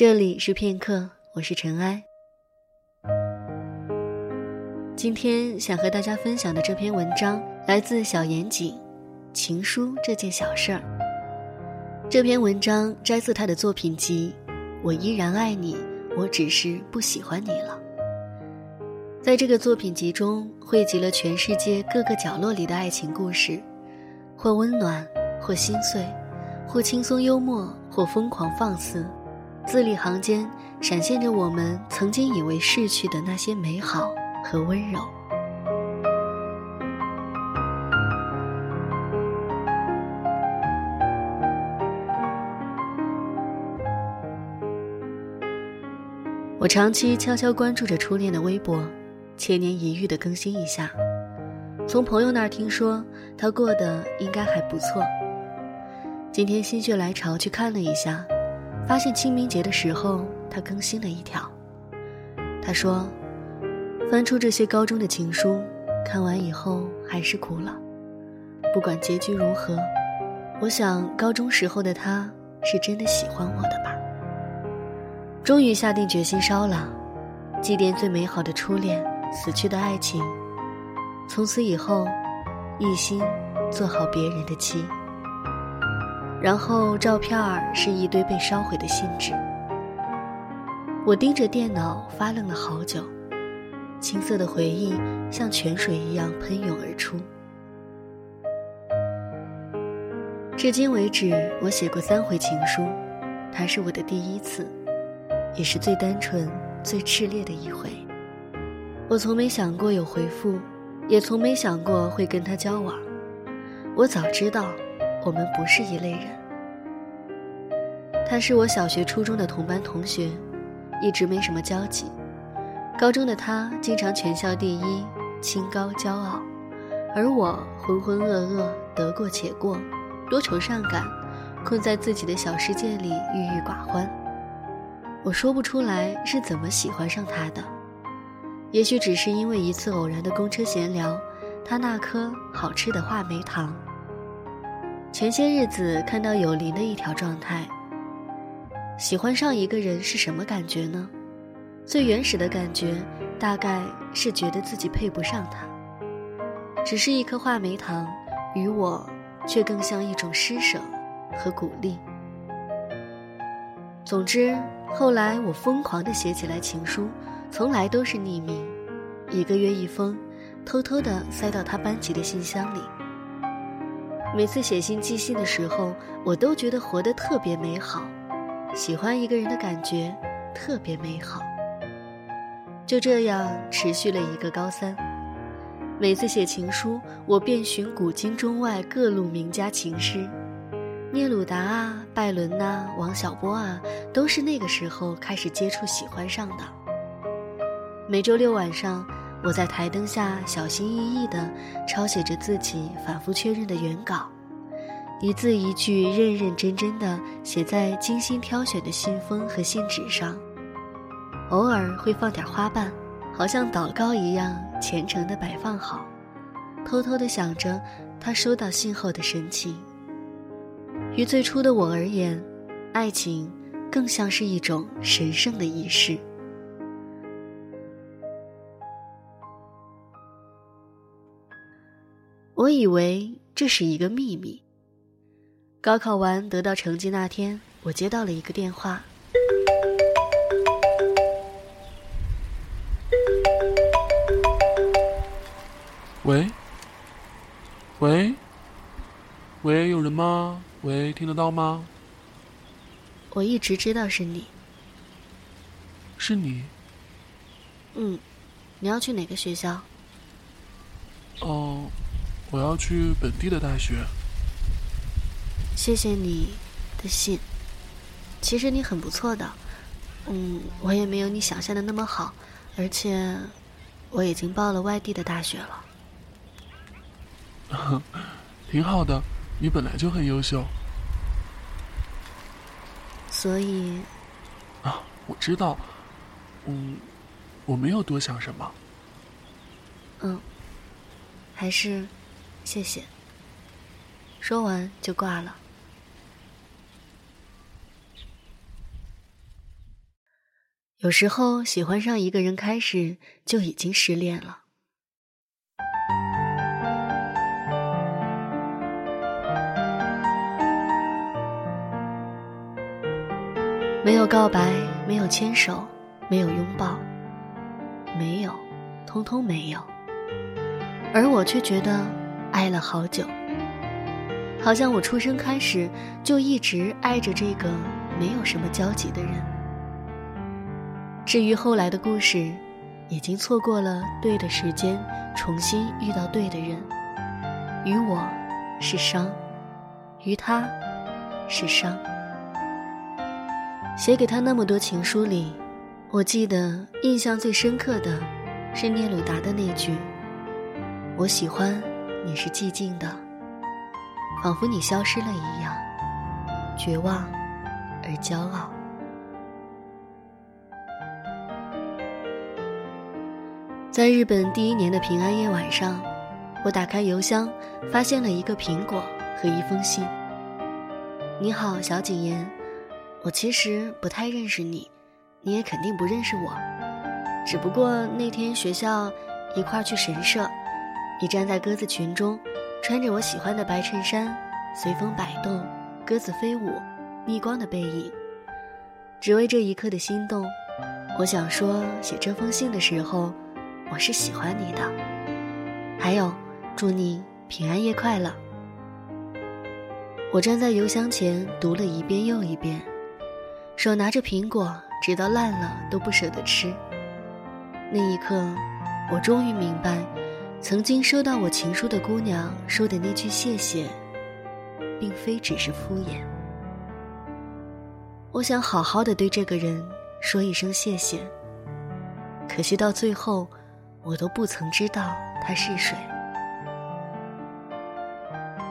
这里是片刻，我是尘埃。今天想和大家分享的这篇文章来自小严谨，《情书这件小事儿》。这篇文章摘自他的作品集《我依然爱你，我只是不喜欢你了》。在这个作品集中，汇集了全世界各个角落里的爱情故事，或温暖，或心碎，或轻松幽默，或疯狂放肆。字里行间闪现着我们曾经以为逝去的那些美好和温柔。我长期悄悄关注着初恋的微博，千年一遇的更新一下。从朋友那儿听说他过得应该还不错。今天心血来潮去看了一下。发现清明节的时候，他更新了一条。他说：“翻出这些高中的情书，看完以后还是哭了。不管结局如何，我想高中时候的他是真的喜欢我的吧。终于下定决心烧了，祭奠最美好的初恋，死去的爱情。从此以后，一心做好别人的妻。”然后照片儿是一堆被烧毁的信纸。我盯着电脑发愣了好久，青涩的回忆像泉水一样喷涌而出。至今为止，我写过三回情书，它是我的第一次，也是最单纯、最炽烈的一回。我从没想过有回复，也从没想过会跟他交往。我早知道。我们不是一类人。他是我小学、初中的同班同学，一直没什么交集。高中的他经常全校第一，清高骄傲，而我浑浑噩噩，得过且过，多愁善感，困在自己的小世界里，郁郁寡欢。我说不出来是怎么喜欢上他的，也许只是因为一次偶然的公车闲聊，他那颗好吃的话梅糖。前些日子看到有林的一条状态。喜欢上一个人是什么感觉呢？最原始的感觉，大概是觉得自己配不上他。只是一颗话梅糖，与我，却更像一种施舍和鼓励。总之，后来我疯狂地写起来情书，从来都是匿名，一个月一封，偷偷地塞到他班级的信箱里。每次写信寄信的时候，我都觉得活得特别美好，喜欢一个人的感觉特别美好。就这样持续了一个高三，每次写情书，我遍寻古今中外各路名家情诗，聂鲁达啊、拜伦呐、王小波啊，都是那个时候开始接触、喜欢上的。每周六晚上。我在台灯下小心翼翼地抄写着自己反复确认的原稿，一字一句认认真真地写在精心挑选的信封和信纸上，偶尔会放点花瓣，好像祷告一样虔诚地摆放好，偷偷地想着他收到信后的神情。于最初的我而言，爱情更像是一种神圣的仪式。我以为这是一个秘密。高考完得到成绩那天，我接到了一个电话。喂？喂？喂？有人吗？喂？听得到吗？我一直知道是你。是你？嗯，你要去哪个学校？哦。我要去本地的大学。谢谢你的信，其实你很不错的，嗯，我也没有你想象的那么好，而且我已经报了外地的大学了。挺好的，你本来就很优秀。所以，啊，我知道，嗯，我没有多想什么。嗯，还是。谢谢。说完就挂了。有时候喜欢上一个人开始就已经失恋了。没有告白，没有牵手，没有拥抱，没有，通通没有。而我却觉得爱了好久，好像我出生开始就一直爱着这个没有什么交集的人。至于后来的故事，已经错过了对的时间，重新遇到对的人。于我，是伤；于他，是伤。写给他那么多情书里，我记得印象最深刻的，是聂鲁达的那句：“我喜欢你是寂静的，仿佛你消失了一样，绝望而骄傲。”在日本第一年的平安夜晚上，我打开邮箱，发现了一个苹果和一封信。你好，小景言。我其实不太认识你，你也肯定不认识我。只不过那天学校一块去神社，你站在鸽子群中，穿着我喜欢的白衬衫，随风摆动，鸽子飞舞，逆光的背影。只为这一刻的心动，我想说，写这封信的时候，我是喜欢你的。还有，祝你平安夜快乐。我站在邮箱前读了一遍又一遍。手拿着苹果，直到烂了都不舍得吃。那一刻，我终于明白，曾经收到我情书的姑娘说的那句谢谢，并非只是敷衍。我想好好的对这个人说一声谢谢，可惜到最后，我都不曾知道他是谁。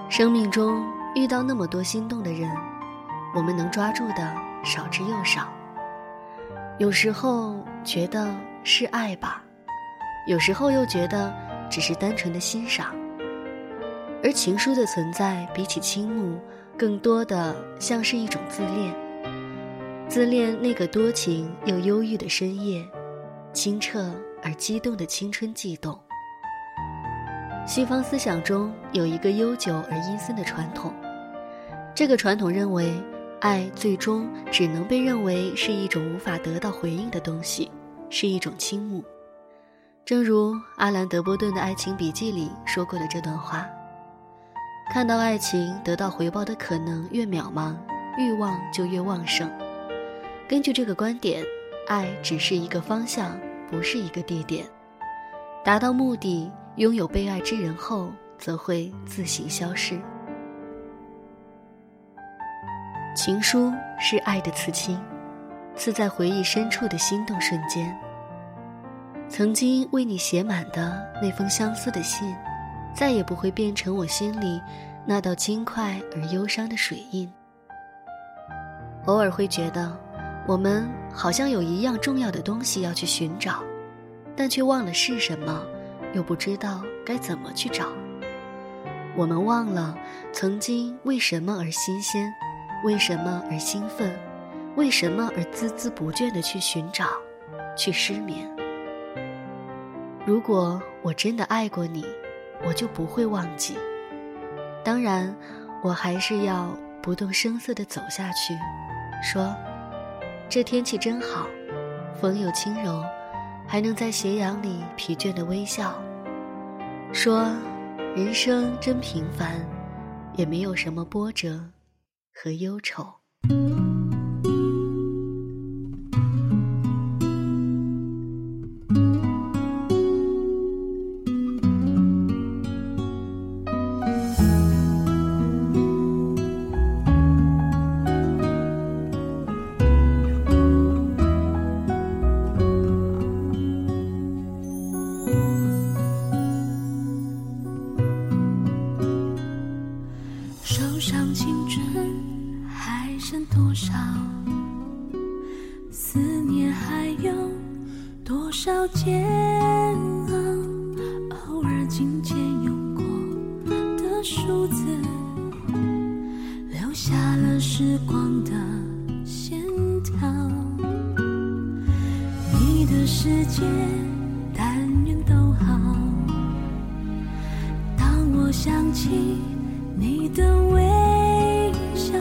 生命中遇到那么多心动的人，我们能抓住的。少之又少。有时候觉得是爱吧，有时候又觉得只是单纯的欣赏。而情书的存在，比起倾慕，更多的像是一种自恋。自恋那个多情又忧郁的深夜，清澈而激动的青春悸动。西方思想中有一个悠久而阴森的传统，这个传统认为。爱最终只能被认为是一种无法得到回应的东西，是一种倾慕。正如阿兰·德波顿的《爱情笔记》里说过的这段话：“看到爱情得到回报的可能越渺茫，欲望就越旺盛。”根据这个观点，爱只是一个方向，不是一个地点。达到目的，拥有被爱之人后，则会自行消失。情书是爱的刺青，刺在回忆深处的心动瞬间。曾经为你写满的那封相思的信，再也不会变成我心里那道轻快而忧伤的水印。偶尔会觉得，我们好像有一样重要的东西要去寻找，但却忘了是什么，又不知道该怎么去找。我们忘了曾经为什么而新鲜。为什么而兴奋？为什么而孜孜不倦地去寻找，去失眠？如果我真的爱过你，我就不会忘记。当然，我还是要不动声色地走下去，说：“这天气真好，风又轻柔，还能在斜阳里疲倦的微笑。”说：“人生真平凡，也没有什么波折。”和忧愁。数字留下了时光的线条，你的世界，但愿都好。当我想起你的微笑，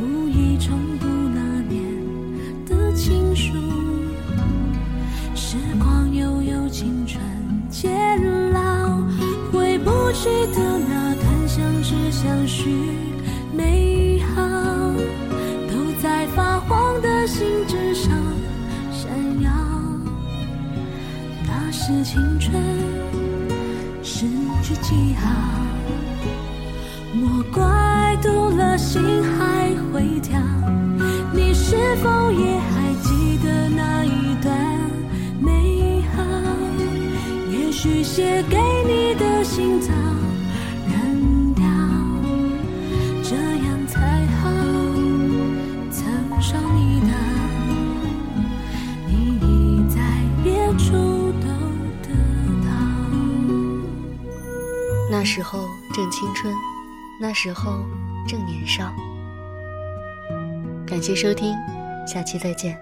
无意重读那年的情书。时光悠悠，青春渐老，回不去的那段相知相许，美好都在发黄的信纸上闪耀。那是青春失去记号，莫怪读了心还会跳。你是否也还记得那一段美好？也许写给你的信早时候正青春，那时候正年少。感谢收听，下期再见。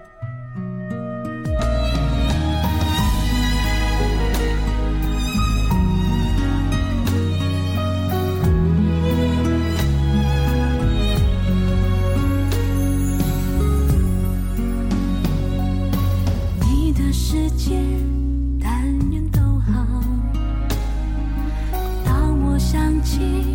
情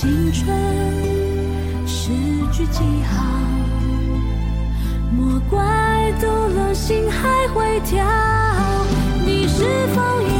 青春失去记号。莫怪读了心还会跳，你是否也